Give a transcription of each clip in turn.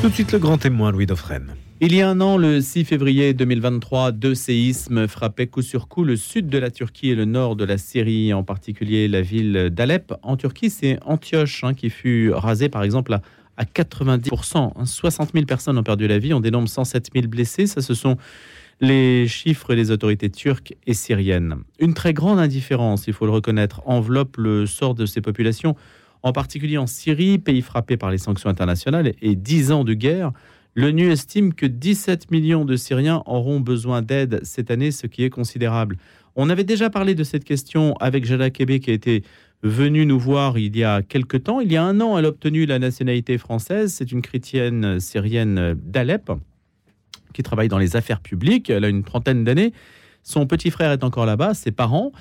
Tout de suite le grand témoin Louis Dauphren. Il y a un an, le 6 février 2023, deux séismes frappaient coup sur coup le sud de la Turquie et le nord de la Syrie, en particulier la ville d'Alep. En Turquie, c'est Antioche hein, qui fut rasée, par exemple, à, à 90%. 60 000 personnes ont perdu la vie, on dénombre 107 000 blessés. Ça, ce sont les chiffres des autorités turques et syriennes. Une très grande indifférence, il faut le reconnaître, enveloppe le sort de ces populations, en particulier en Syrie, pays frappé par les sanctions internationales et 10 ans de guerre. L'ONU estime que 17 millions de Syriens auront besoin d'aide cette année, ce qui est considérable. On avait déjà parlé de cette question avec Jala Kebe qui a été venue nous voir il y a quelque temps. Il y a un an, elle a obtenu la nationalité française. C'est une chrétienne syrienne d'Alep qui travaille dans les affaires publiques. Elle a une trentaine d'années. Son petit frère est encore là-bas, ses parents.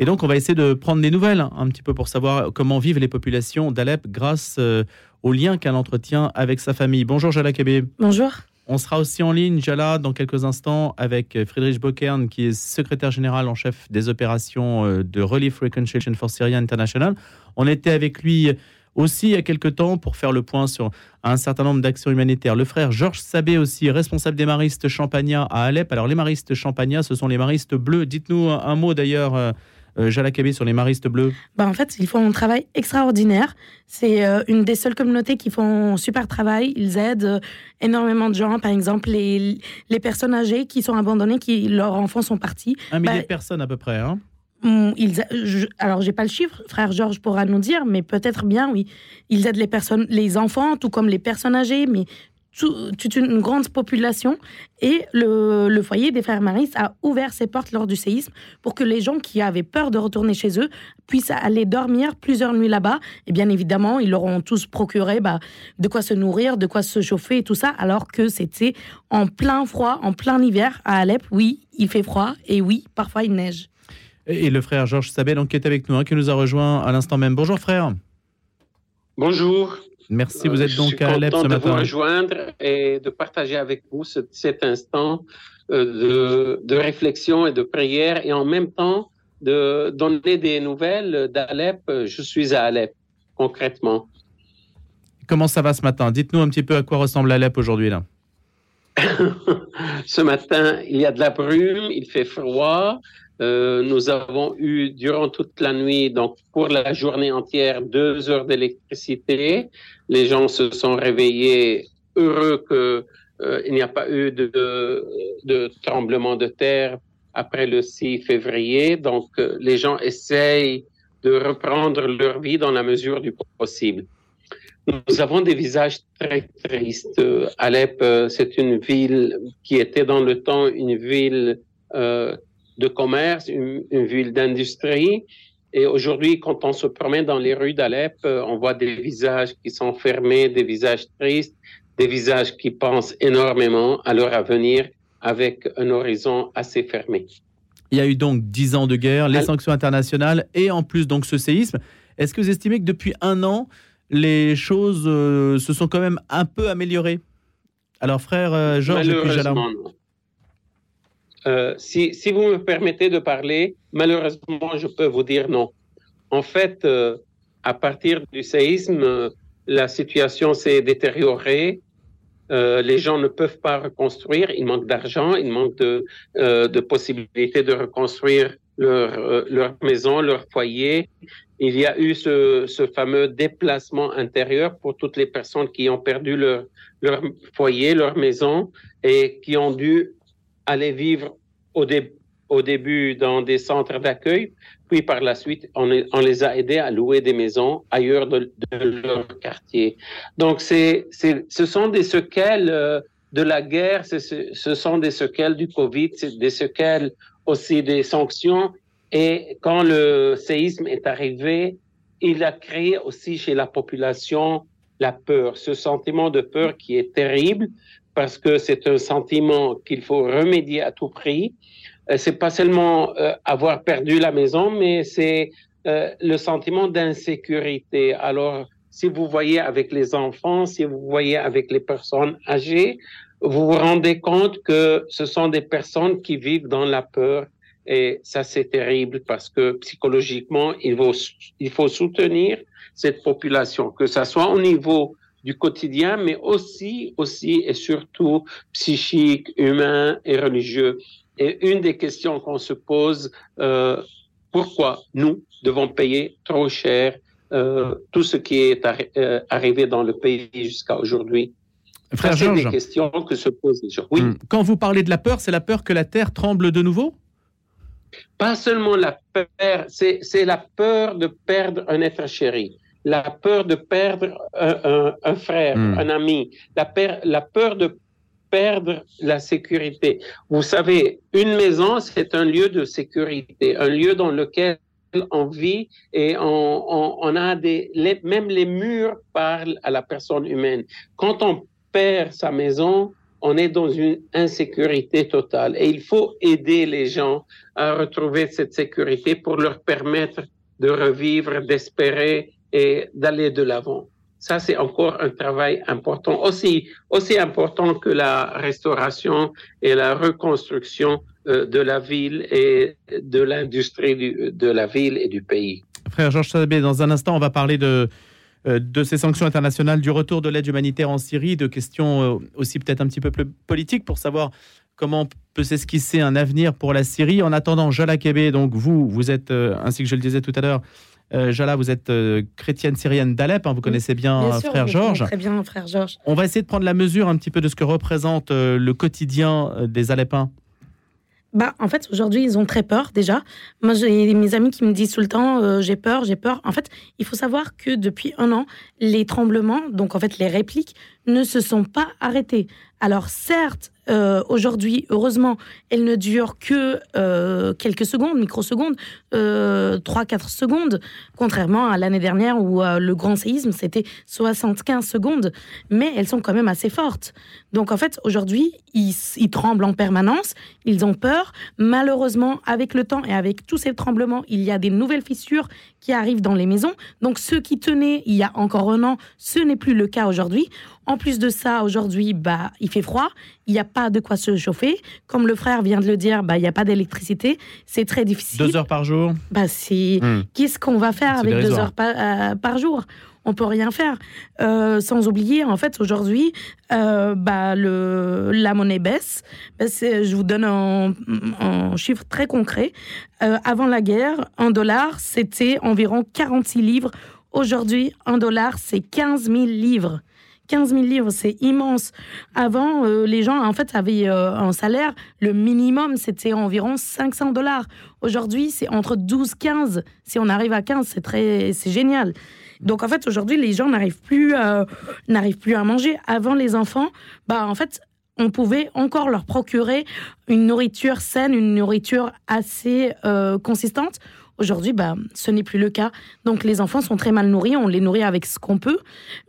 Et donc, on va essayer de prendre des nouvelles hein, un petit peu pour savoir comment vivent les populations d'Alep grâce euh, au lien qu'elle entretient avec sa famille. Bonjour Jala Kébé. Bonjour. On sera aussi en ligne, Jala, dans quelques instants, avec Friedrich Bokern, qui est secrétaire général en chef des opérations euh, de Relief Reconciliation for Syria International. On était avec lui aussi il y a quelques temps pour faire le point sur un certain nombre d'actions humanitaires. Le frère Georges Sabé aussi, responsable des maristes Champagnat à Alep. Alors les maristes Champagnat, ce sont les maristes bleus. Dites-nous un, mot d'ailleurs. Euh, euh, Jala sur les maristes bleus bah En fait, ils font un travail extraordinaire. C'est euh, une des seules communautés qui font un super travail. Ils aident euh, énormément de gens. Par exemple, les, les personnes âgées qui sont abandonnées, qui leurs enfants sont partis. Un millier bah, de personnes à peu près. Hein mm, ils, je, alors, j'ai pas le chiffre, frère Georges pourra nous dire, mais peut-être bien, oui. Ils aident les personnes, les enfants, tout comme les personnes âgées, mais toute une grande population et le, foyer des frères Maris a ouvert ses portes lors du séisme pour que les gens qui avaient peur de retourner chez eux puissent aller dormir plusieurs nuits là-bas. Et bien évidemment, ils leur ont tous procuré bah, de quoi se nourrir, de quoi se chauffer et tout ça, alors que c'était en plein froid, en plein hiver à Alep. Oui, il fait froid et oui, parfois il neige. Et le frère Georges Sabel, qui est avec nous, hein, qui nous a rejoint à l'instant même. Bonjour frère. Bonjour. Merci, vous êtes donc à Alep ce matin. Je suis de vous rejoindre et de partager avec vous cet instant euh, de, de, réflexion et de prière et en même temps de donner des nouvelles d'Alep. Je suis à Alep, concrètement. Comment ça va ce matin? Dites-nous un petit peu à quoi ressemble Alep aujourd'hui là. ce matin, il y a de la brume, il fait froid, euh, nous avons eu durant toute la nuit, donc pour la journée entière, deux heures d'électricité. Les gens se sont réveillés heureux qu'il euh, n'y a pas eu de, tremblement de terre après le 6 février. Donc euh, les gens essayent de reprendre leur vie dans la mesure du possible. Nous avons des visages très tristes. Alep, c'est une ville qui était dans le temps une ville de commerce, une, ville d'industrie. Et aujourd'hui, quand on se promène dans les rues d'Alep, euh, on voit des visages qui sont fermés, des visages tristes, des visages qui pensent énormément à leur avenir avec un horizon assez fermé. Il y a eu donc dix ans de guerre, les sanctions internationales et en plus donc ce séisme. Est-ce que vous estimez que depuis un an, les choses euh, se sont quand même un peu améliorées? Alors frère euh, Georges, euh, si, vous me permettez de parler, malheureusement, je peux vous dire non. En fait, euh, à partir du séisme, la situation s'est détériorée. Euh, les gens ne peuvent pas reconstruire, il manque d'argent, il manque de, possibilités de reconstruire leur, maison, leur foyer. Il y a eu ce, fameux déplacement intérieur pour toutes les personnes qui ont perdu leur foyer, leur maison et qui ont dû aller vivre au, au début dans des centres d'accueil, puis par la suite, on, les a aidés à louer des maisons ailleurs de, leur quartier. Donc, c'est, ce sont des séquelles euh, de la guerre, ce sont des séquelles du Covid, des séquelles aussi des sanctions. Et quand le séisme est arrivé, il a créé aussi chez la population la peur, ce sentiment de peur qui est terrible parce que c'est un sentiment qu'il faut remédier à tout prix. Euh, c'est pas seulement euh, avoir perdu la maison, mais c'est euh, le sentiment d'insécurité. Alors, si vous voyez avec les enfants, si vous voyez avec les personnes âgées, vous vous rendez compte que ce sont des personnes qui vivent dans la peur. Et ça, c'est terrible parce que psychologiquement, il faut, il faut soutenir cette population, que ce soit au niveau du quotidien, mais aussi, aussi et surtout psychique, humain et religieux. Et une des questions qu'on se pose, euh, pourquoi nous devons payer trop cher euh, tout ce qui est euh, arrivé dans le pays jusqu'à aujourd'hui? Frère C'est des questions que se posent les gens. Oui. Hmm. Quand vous parlez de la peur, c'est la peur que la terre tremble de nouveau? Pas seulement la peur, c'est la peur de perdre un être chéri la peur de perdre un, frère, hmm. un ami, la, la peur de perdre la sécurité. Vous savez, une maison, c'est un lieu de sécurité, un lieu dans lequel on vit et on, a des, même les murs parlent à la personne humaine. Quand on perd sa maison, on est dans une insécurité totale et il faut aider les gens à retrouver cette sécurité pour leur permettre de revivre, d'espérer et d'aller de l'avant. Ça, c'est encore un travail important, aussi, aussi important que la restauration et la reconstruction euh, de la ville et de l'industrie de la ville et du pays. Frère Georges Sabé, dans un instant, on va parler de, euh, de ces sanctions internationales, du retour de l'aide humanitaire en Syrie, de questions euh, aussi peut-être un petit peu plus politiques pour savoir comment peut s'esquisser un avenir pour la Syrie. En attendant, Jala Kébé, donc vous, vous êtes, ainsi que je le disais tout à l'heure, euh, Jala, vous êtes euh, chrétienne syrienne d'Alep, hein, vous connaissez bien, euh, frère Georges. Très bien, frère Georges. On va essayer de prendre la mesure un petit peu de ce que représente le quotidien des Alepins. Bah, en fait, aujourd'hui, ils ont très peur déjà. Moi, j'ai mes amis qui me disent tout le temps j'ai peur, j'ai peur. En fait, il faut savoir que depuis un an, les tremblements, donc en fait les répliques, ne se sont pas arrêtés. Alors certes, euh, aujourd'hui, heureusement, elle ne dure que euh, quelques secondes, microsecondes, euh, 3-4 secondes, contrairement à l'année dernière où euh, le grand séisme, c'était 75 secondes, mais elles sont quand même assez fortes. Donc en fait, aujourd'hui, ils, ils, tremblent en permanence, ils ont peur. Malheureusement, avec le temps et avec tous ces tremblements, il y a des nouvelles fissures qui arrivent dans les maisons. Donc ceux qui tenaient il y a encore un an, ce n'est plus le cas aujourd'hui. En plus de ça, aujourd'hui, bah, il fait froid, il n'y a pas de quoi se chauffer. Comme le frère vient de le dire, bah, il n'y a pas d'électricité. C'est très difficile. Deux heures par jour bah, c'est... Hmm. Qu'est-ce qu'on va faire avec deux heures euh, par, jour? On peut rien faire. Euh, sans oublier, en fait, aujourd'hui, euh, bah, le, la monnaie baisse. Bah, je vous donne un, un chiffre très concret. avant la guerre, un dollar, c'était environ 46 livres. Aujourd'hui, un dollar, c'est 15 000 livres. 15 000 livres, c'est immense. Avant, euh, les gens, en fait, avaient euh, un salaire, le minimum, c'était environ 500 dollars. Aujourd'hui, c'est entre 12 15. Si on arrive à 15, c'est très, c'est génial. Donc, en fait, aujourd'hui, les gens n'arrivent plus, euh, n'arrivent plus à manger. Avant, les enfants, bah, en fait, on pouvait encore leur procurer une nourriture saine, une nourriture assez consistante. Aujourd'hui, bah, ce n'est plus le cas. Donc les enfants sont très mal nourris, on les nourrit avec ce qu'on peut,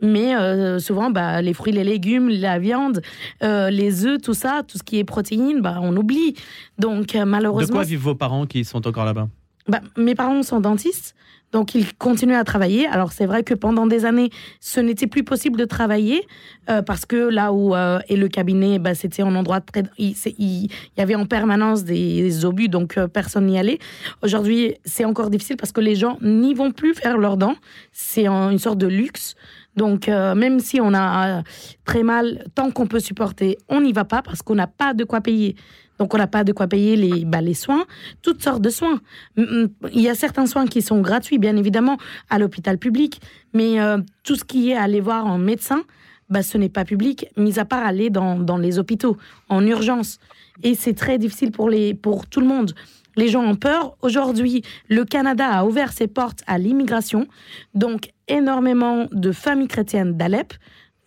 mais euh, souvent bah, les fruits, les légumes, la viande, euh, les œufs, tout ça, tout ce qui est protéines, bah, on oublie. Donc malheureusement... De quoi vivent vos parents qui sont encore là-bas? Bah, Mes parents sont dentistes, donc il continue à travailler. Alors c'est vrai que pendant des années, ce n'était plus possible de travailler euh, parce que là où euh, est le cabinet, bah, c'était un endroit très... Il, il, y avait en permanence des, obus, donc euh, personne n'y allait. Aujourd'hui, c'est encore difficile parce que les gens n'y vont plus faire leurs dents. C'est une sorte de luxe. Donc, même si on a très mal, tant qu'on peut supporter, on n'y va pas parce qu'on n'a pas de quoi payer. Donc, on n'a pas de quoi payer les, bah, les soins, toutes sortes de soins. Il y a certains soins qui sont gratuits, bien évidemment, à l'hôpital public, mais euh, tout ce qui est aller voir un médecin, bah, ce n'est pas public, mis à part aller dans, dans les hôpitaux, en urgence. Et c'est très difficile pour, les, pour tout le monde. Les gens ont peur. Aujourd'hui, le Canada a ouvert ses portes à l'immigration. Donc, énormément de familles chrétiennes d'Alep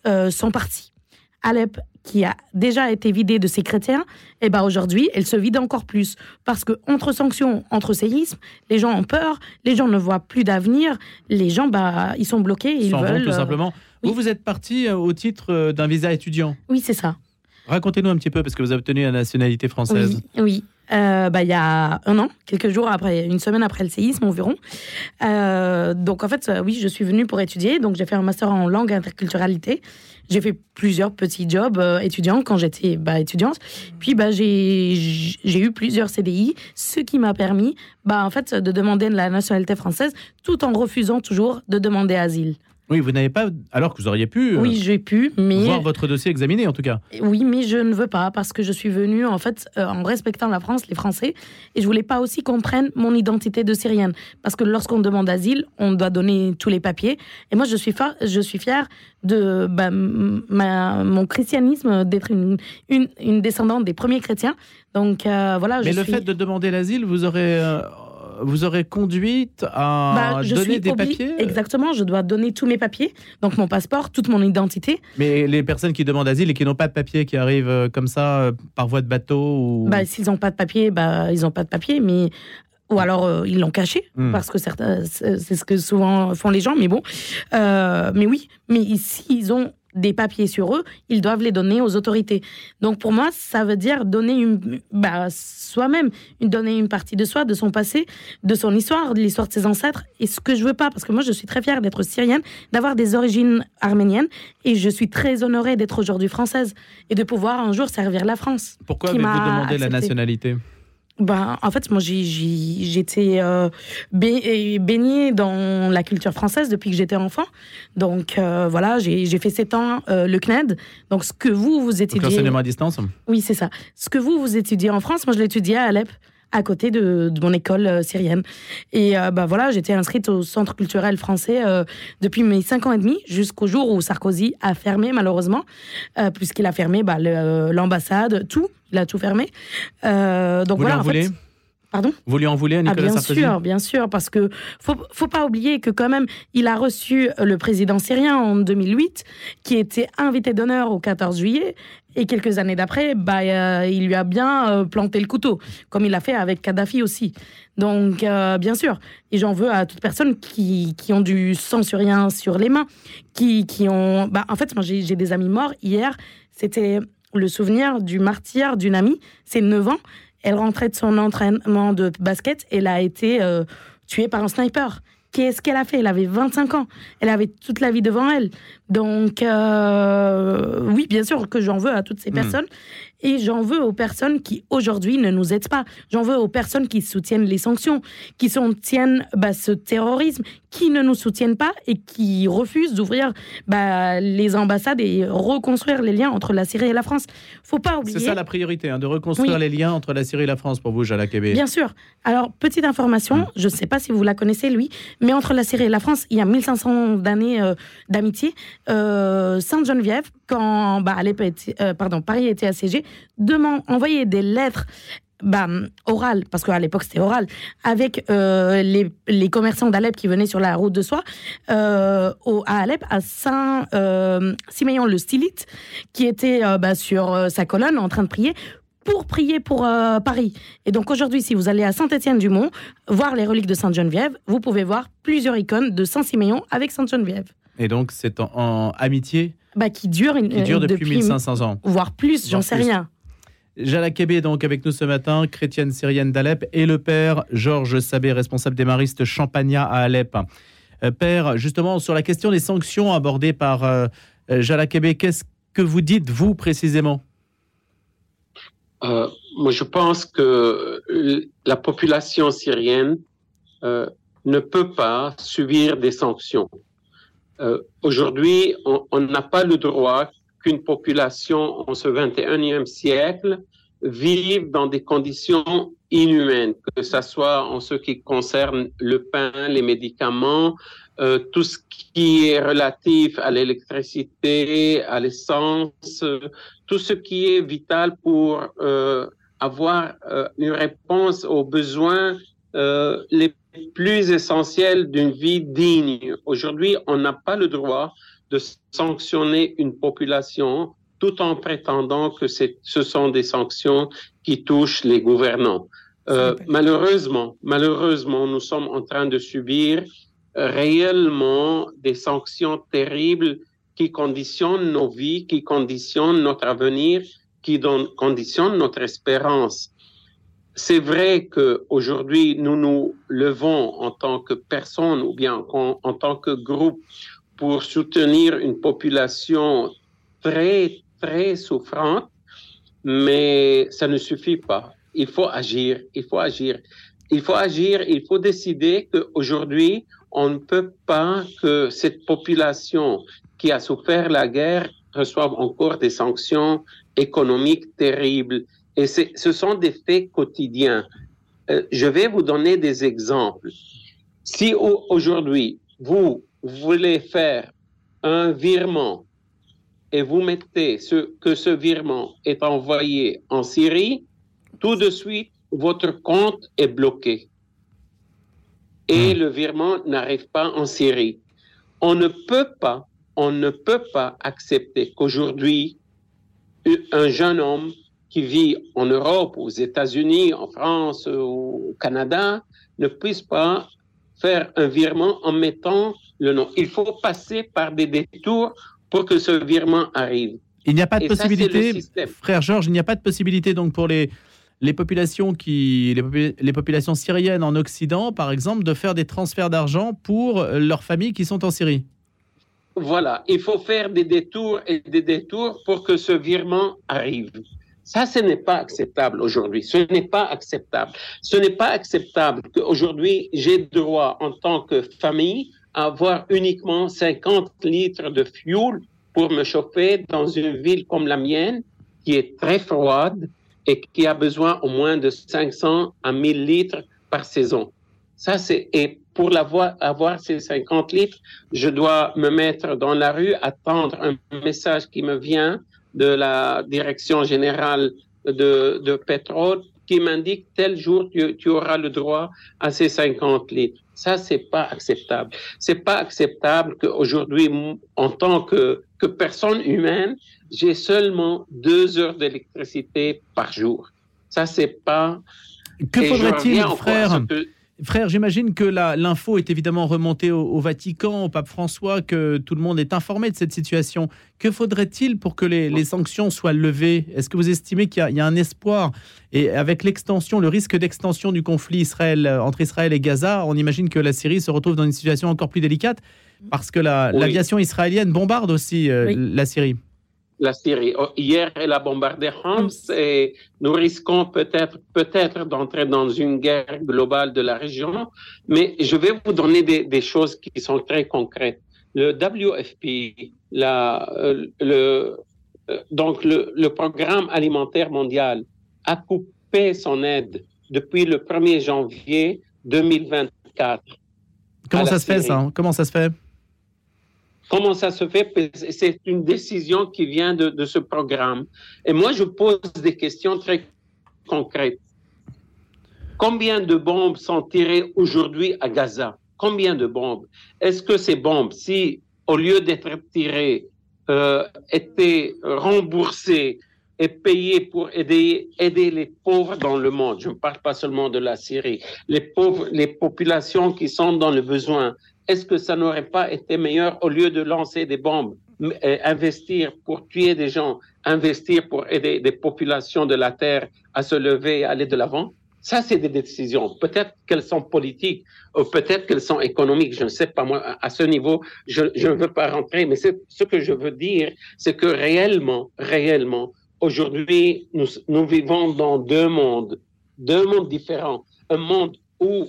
euh, sont parties. Alep qui a déjà été vidée de ses chrétiens, eh ben aujourd'hui, elle se vide encore plus. Parce que entre sanctions, entre séismes, les gens ont peur, les gens ne voient plus d'avenir, les gens, bah, ils sont bloqués, ils veulent... tout euh, simplement. Vous, vous êtes parti euh, au titre euh, d'un visa étudiant Oui, c'est ça. Racontez-nous un petit peu, parce que vous avez obtenu la nationalité française. Oui, oui. bah, il y a un an, quelques jours après, une semaine après le séisme environ. donc en fait, oui, je suis venue pour étudier. Donc j'ai fait un master en langue et interculturalité. J'ai fait plusieurs petits jobs euh, étudiants quand j'étais bah, étudiante. Puis bah, j'ai eu plusieurs CDI, ce qui m'a permis bah, en fait, de demander la nationalité française tout en refusant toujours de demander asile. Oui, vous n'avez pas, alors que vous auriez pu. Oui, j'ai pu, mais. Voir votre dossier examiné, en tout cas. Oui, mais je ne veux pas, parce que je suis venue, en fait, euh, en respectant la France, les Français, et je voulais pas aussi qu'on prenne mon identité de Syrienne. Parce que lorsqu'on demande asile, on doit donner tous les papiers. Et moi, je suis, je suis fière de bah, ma, mon christianisme, d'être une, une, une, descendante des premiers chrétiens. Donc, euh, voilà. Mais le fait de demander l'asile, vous aurez vous aurez conduite à bah, donner des papiers Exactement, je dois donner tous mes papiers, donc mon passeport, toute mon identité. Mais les personnes qui demandent asile et qui n'ont pas de papier, qui arrivent euh, comme ça euh, par voie de bateau ou... bah, S'ils n'ont pas de papier, bah, ils n'ont pas de papier, mais ou alors euh, ils l'ont caché hmm. parce que certains c'est ce que souvent font les gens mais bon mais oui mais ici ils ont des papiers sur eux, ils doivent les donner aux autorités. Donc pour moi, ça veut dire donner une, bah, soi-même, donner une partie de soi, de son passé, de son histoire, de l'histoire de ses ancêtres. Et ce que je veux pas, parce que moi je suis très fière d'être syrienne, d'avoir des origines arméniennes, et je suis très honorée d'être aujourd'hui française et de pouvoir un jour servir la France. Pourquoi avez-vous demandé la nationalité? Ben, en fait, moi, j'étais euh, baignée dans la culture française depuis que j'étais enfant. Donc, euh, voilà, j'ai fait sept ans euh, le CNED. Donc, ce que vous, vous étudiez... L'enseignement à distance? Oui, c'est ça. Ce que vous, vous étudiez en France, moi, je l'étudiais à Alep à côté de, mon école euh, syrienne. Et euh, bah voilà, j'étais inscrite au centre culturel français euh, depuis mes cinq ans et demi jusqu'au jour où Sarkozy a fermé malheureusement, puisqu'il a fermé bah, l'ambassade, tout, il a tout fermé. donc Vous voilà. En, fait, Pardon? Vous lui en voulez à ah, Nicolas bien Sarkozy? sûr, bien sûr, parce que faut, faut pas oublier que quand même, il a reçu le président syrien en 2008, qui était invité d'honneur au 14 juillet, et quelques années d'après, bah, euh, il lui a bien euh, planté le couteau, comme il a fait avec Kadhafi aussi. Donc, euh, bien sûr, et j'en veux à toute personne qui, qui ont du sang sur rien sur les mains, qui, qui ont... Bah, en fait, moi, j'ai des amis morts. Hier, c'était le souvenir du martyr d'une amie, c'est 9 ans. Elle rentrait de son entraînement de basket et elle a été tuée par un sniper. Qu'est-ce qu'elle a fait? Elle avait 25 ans. Elle avait toute la vie devant elle. Donc, euh, oui, bien sûr que j'en veux à toutes ces hmm. personnes. Et j'en veux aux personnes qui, aujourd'hui, ne nous aident pas. J'en veux aux personnes qui soutiennent les sanctions, qui soutiennent bah, ce terrorisme, qui ne nous soutiennent pas et qui refusent d'ouvrir bah, les ambassades et reconstruire les liens entre la Syrie et la France. faut pas oublier. C'est ça la priorité, hein, de reconstruire les liens entre la Syrie et la France pour vous, Jala Kébé. Bien sûr. Alors, petite information, hmm. je ne sais pas si vous la connaissez, lui, mais entre la Syrie et la France, il y a 1500 d'années euh, d'amitié. Euh, Sainte-Geneviève, quand bah, euh, pardon, Paris était assiégé, demande, envoyer des lettres bah, orales, parce qu'à l'époque c'était oral, avec euh, les, les, commerçants d'Alep qui venaient sur la route de soie, au, à Alep, à Saint-Siméon le Stylite, qui était bah, sur sa colonne en train de prier pour prier pour Paris. Et donc aujourd'hui, si vous allez à Saint-Étienne-du-Mont, voir les reliques de Sainte-Geneviève, vous pouvez voir plusieurs icônes de Saint-Siméon avec Sainte-Geneviève. Et donc, c'est en, amitié bah, qui dure, qui dure depuis, 1500 ans. Voire plus, j'en sais rien. Jala Kébé, donc avec nous ce matin, chrétienne syrienne d'Alep, et le père Georges Sabé, responsable des maristes Champagnat à Alep. Euh, père, justement, sur la question des sanctions abordées par euh, Jala Kébé, qu'est-ce que vous dites, vous, précisément? Euh, Moi, je pense que la population syrienne ne peut pas subir des sanctions. Euh, aujourd'hui, on n'a pas le droit qu'une population en ce 21e siècle vive dans des conditions inhumaines, que ce soit en ce qui concerne le pain, les médicaments, euh, tout ce qui est relatif à l'électricité, à l'essence, tout ce qui est vital pour euh, avoir euh, une réponse aux besoins euh, les plus essentiel d'une vie digne. Aujourd'hui, on n'a pas le droit de sanctionner une population tout en prétendant que ce sont des sanctions qui touchent les gouvernants. Euh, malheureusement, malheureusement, nous sommes en train de subir réellement des sanctions terribles qui conditionnent nos vies, qui conditionnent notre avenir, qui conditionnent notre espérance c'est vrai qu'aujourd'hui, nous nous levons en tant que personne ou bien en, tant que groupe pour soutenir une population très, très souffrante, mais ça ne suffit pas. Il faut agir, il faut agir. Il faut agir, il faut décider qu'aujourd'hui, on ne peut pas que cette population qui a souffert la guerre reçoive encore des sanctions économiques terribles. Et ce sont des faits quotidiens. Euh, je vais vous donner des exemples. Si aujourd'hui, vous voulez faire un virement et vous mettez ce, que ce virement est envoyé en Syrie, tout de suite, votre compte est bloqué. Et hmm. le virement n'arrive pas en Syrie. On ne peut pas, on ne peut pas accepter qu'aujourd'hui, un jeune homme qui vit en Europe, aux États-Unis, en France, au Canada, ne puisse pas faire un virement en mettant le nom. Il faut passer par des détours pour que ce virement arrive. Il n'y a pas de possibilité, frère Georges, il n'y a pas de possibilité donc pour les, les populations qui les, les, populations syriennes en Occident, par exemple, de faire des transferts d'argent pour leurs familles qui sont en Syrie. Voilà, il faut faire des détours et des détours pour que ce virement arrive. Ça, ce n'est pas acceptable aujourd'hui. Ce n'est pas acceptable. Ce n'est pas acceptable qu'aujourd'hui, j'ai droit en tant que famille à avoir uniquement 50 litres de fuel pour me chauffer dans une ville comme la mienne, qui est très froide et qui a besoin au moins de 500 à 1000 litres par saison. Ça, c'est, et pour avoir, avoir ces 50 litres, je dois me mettre dans la rue, attendre un message qui me vient de la direction générale de, de pétrole qui m'indique tel jour tu, tu, auras le droit à ces 50 litres. Ça, c'est pas acceptable. C'est pas acceptable qu'aujourd'hui, en tant que, que personne humaine, j'ai seulement deux heures d'électricité par jour. Ça, c'est pas. Que faudrait-il, frère Frère, j'imagine que l'info est évidemment remontée au, Vatican, au pape François, que tout le monde est informé de cette situation. Que faudrait-il pour que les, sanctions soient levées? Est-ce que vous estimez qu'il y, a un espoir? Et avec l'extension, le risque d'extension du conflit Israël, entre Israël et Gaza, on imagine que la Syrie se retrouve dans une situation encore plus délicate parce que l'aviation israélienne bombarde aussi euh, la Syrie la Syrie. Oh, hier, elle a bombardé Homs et nous risquons peut-être peut-être d'entrer dans une guerre globale de la région. Mais je vais vous donner des, choses qui sont très concrètes. Le WFP, la, euh, le, euh, donc le, le, programme alimentaire mondial, a coupé son aide depuis le 1er janvier 2024. Comment ça se fait ça Comment ça se fait? Comment ça se fait? C'est une décision qui vient de, ce programme. Et moi, je pose des questions très concrètes. Combien de bombes sont tirées aujourd'hui à Gaza? Combien de bombes? Est-ce que ces bombes, si au lieu d'être tirées, euh, étaient remboursées et payées pour aider, aider les pauvres dans le monde. Je ne parle pas seulement de la Syrie. Les pauvres, les populations qui sont dans le besoin, est-ce que ça n'aurait pas été meilleur au lieu de lancer des bombes, euh, investir pour tuer des gens, investir pour aider des populations de la Terre à se lever et aller de l'avant? Ça, c'est des décisions. Peut-être qu'elles sont politiques, ou peut-être qu'elles sont économiques. Je ne sais pas, moi, à ce niveau, je, ne veux pas rentrer, mais ce que je veux dire, c'est que réellement, réellement, aujourd'hui, nous, vivons dans deux mondes, deux mondes différents. Un monde où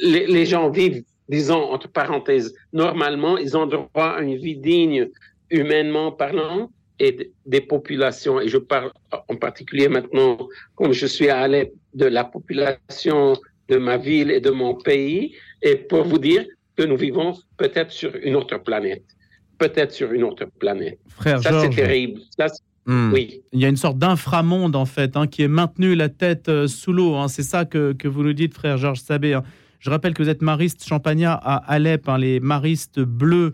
les gens vivent disons entre parenthèses, normalement, ils ont droit à une vie digne, humainement parlant, et des populations, et je parle en particulier maintenant, comme je suis à de la population de ma ville et de mon pays, et pour vous dire que nous vivons peut-être sur une autre planète. Peut-être sur une autre planète. Frère Ça, c'est terrible. Hmm. Oui. Il y a une sorte d'inframonde, en fait, hein, qui est maintenu la tête euh, sous l'eau. Hein. C'est ça que, que, vous nous dites, frère Georges Sabé. Hein. Je rappelle que vous êtes mariste champagnat à Alep, hein, les maristes bleus.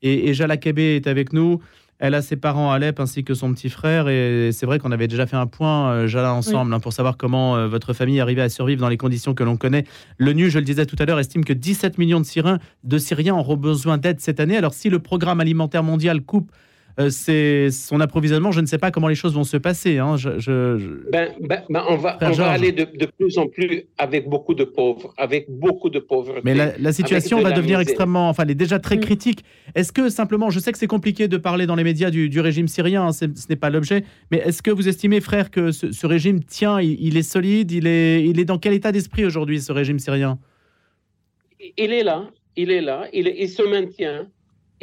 Et, et Jala est avec nous. Elle a ses parents à Alep ainsi que son petit frère. Et c'est vrai qu'on avait déjà fait un point, euh, Jala, ensemble, hein, pour savoir comment euh, votre famille arrivait à survivre dans les conditions que l'on connaît. L'ONU, je le disais tout à l'heure, estime que 17 millions de Syriens, de Syriens auront besoin d'aide cette année. Alors si le programme alimentaire mondial coupe c'est son approvisionnement. Je ne sais pas comment les choses vont se passer. Hein. Ben, ben, ben, on va, on va aller de, plus en plus avec beaucoup de pauvres, avec beaucoup de pauvres. Mais la, situation va devenir extrêmement, enfin, elle est déjà très mm. critique. Est-ce que simplement, je sais que c'est compliqué de parler dans les médias du, régime syrien, hein, ce n'est pas l'objet, mais est-ce que vous estimez, frère, que ce, régime tient, il, est solide, il est, il est dans quel état d'esprit aujourd'hui, ce régime syrien? Il est là, il est là, il, il se maintient,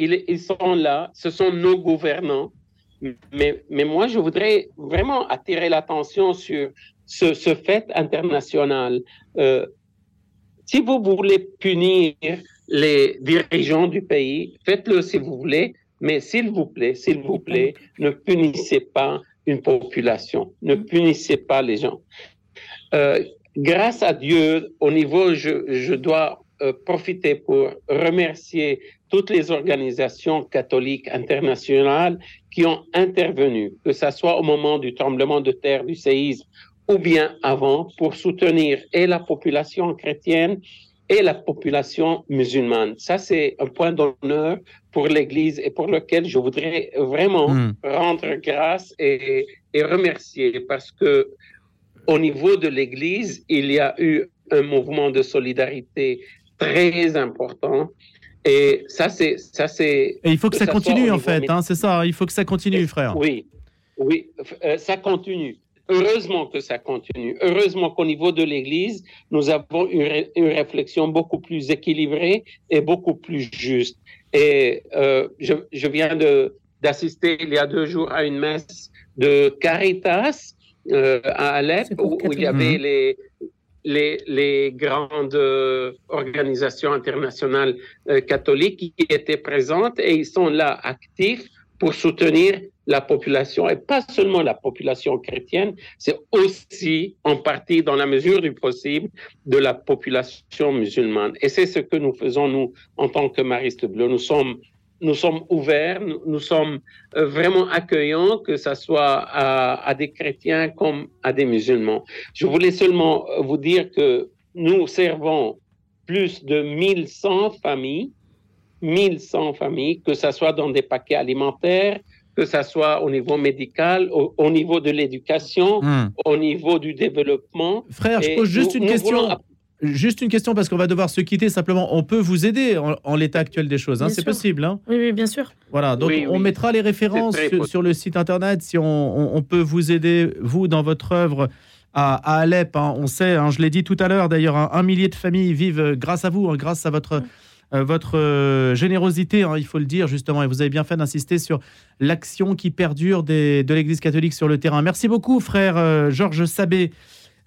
il, ils sont là, ce sont nos gouvernants. Mais, mais moi, je voudrais vraiment attirer l'attention sur ce, ce, fait international. Euh, si vous voulez punir les dirigeants du pays, faites-le si vous voulez, mais s'il vous plaît, s'il vous plaît, ne punissez pas une population, ne punissez pas les gens. Euh, grâce à Dieu, au niveau, je, je dois euh, profiter pour remercier toutes les organisations catholiques internationales qui ont intervenu, que ce soit au moment du tremblement de terre, du séisme, ou bien avant, pour soutenir et la population chrétienne et la population musulmane. Ça, c'est un point d'honneur pour l'Église et pour lequel je voudrais vraiment mmh. rendre grâce et, et remercier parce que au niveau de l'Église, il y a eu un mouvement de solidarité très important. Et ça, c'est. Ça, c'est et il faut que, ça, ça continue, en fait. Hein, c'est ça, il faut que ça continue, frère. Oui, oui, euh, ça continue. Heureusement que ça continue. Heureusement qu'au niveau de l'Église, nous avons une, une, réflexion beaucoup plus équilibrée et beaucoup plus juste. Et euh, je, je, viens de, d'assister il y a deux jours à une messe de Caritas euh, à Alep où, où, il y avait mmh. les, les, grandes euh, organisations internationales euh, catholiques qui étaient présentes et ils sont là actifs pour soutenir la population et pas seulement la population chrétienne, c'est aussi en partie dans la mesure du possible de la population musulmane. Et c'est ce que nous faisons nous en tant que Mariste Bleu. Nous sommes nous sommes ouverts, nous, nous, sommes euh, vraiment accueillants, que ce soit à, à, des chrétiens comme à des musulmans. Je voulais seulement vous dire que nous servons plus de 1100 familles, 1100 familles, que ce soit dans des paquets alimentaires, que ce soit au niveau médical, au, au niveau de l'éducation, mmh. au niveau du développement. Frère, je pose juste une question. Juste une question parce qu'on va devoir se quitter. Simplement, on peut vous aider en, en l'état actuel des choses. Hein, c'est possible. Hein oui, oui, bien sûr. Voilà. Donc, oui, on oui. mettra les références sur, sur, le site internet si on, on, on, peut vous aider vous dans votre œuvre à, à Alep. Hein. On sait, hein, je l'ai dit tout à l'heure. D'ailleurs, un, un, millier de familles vivent grâce à vous, hein, grâce à votre. Euh, votre euh, générosité, hein, il faut le dire justement, et vous avez bien fait d'insister sur l'action qui perdure des, de l'Église catholique sur le terrain. Merci beaucoup, frère euh, Georges Sabé.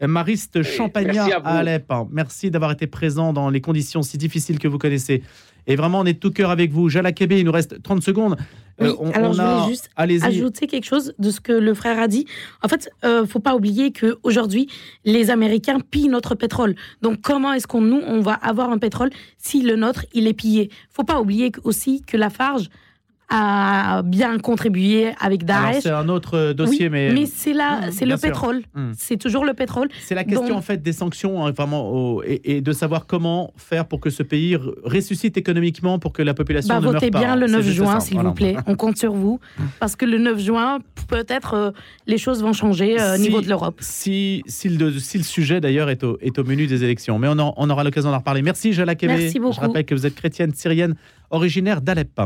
Mariste Champagnat à, à, Alep. Merci d'avoir été présent dans les conditions si difficiles que vous connaissez. Et vraiment, on est tout cœur avec vous. Jala Kébé, il nous reste 30 secondes. Oui, euh, on, alors on je voulais a... juste ajouter quelque chose de ce que le frère a dit. En fait, euh, faut pas oublier qu'aujourd'hui, les Américains pillent notre pétrole. Donc, comment est-ce qu'on nous, on va avoir un pétrole si le nôtre, il est pillé? Faut pas oublier aussi que la Farge a bien contribué avec Daesh. C'est un autre euh, dossier, oui, mais mais c'est là, mmh, c'est le sûr. pétrole. Mmh. C'est toujours le pétrole. C'est la question Donc... en fait des sanctions, hein, vraiment, au, et, et, de savoir comment faire pour que ce pays ressuscite économiquement, pour que la population bah, ne votez meure bien le 9 juin, s'il voilà. vous plaît. On compte sur vous, parce que le 9 juin, peut-être euh, les choses vont changer euh, au si, niveau de l'Europe. Si, si, le, si le sujet d'ailleurs est au, est au menu des élections, mais on, en, on aura l'occasion d'en reparler. Merci, Jala Kébé. Merci beaucoup. Je rappelle que vous êtes chrétienne syrienne originaire d'Alep.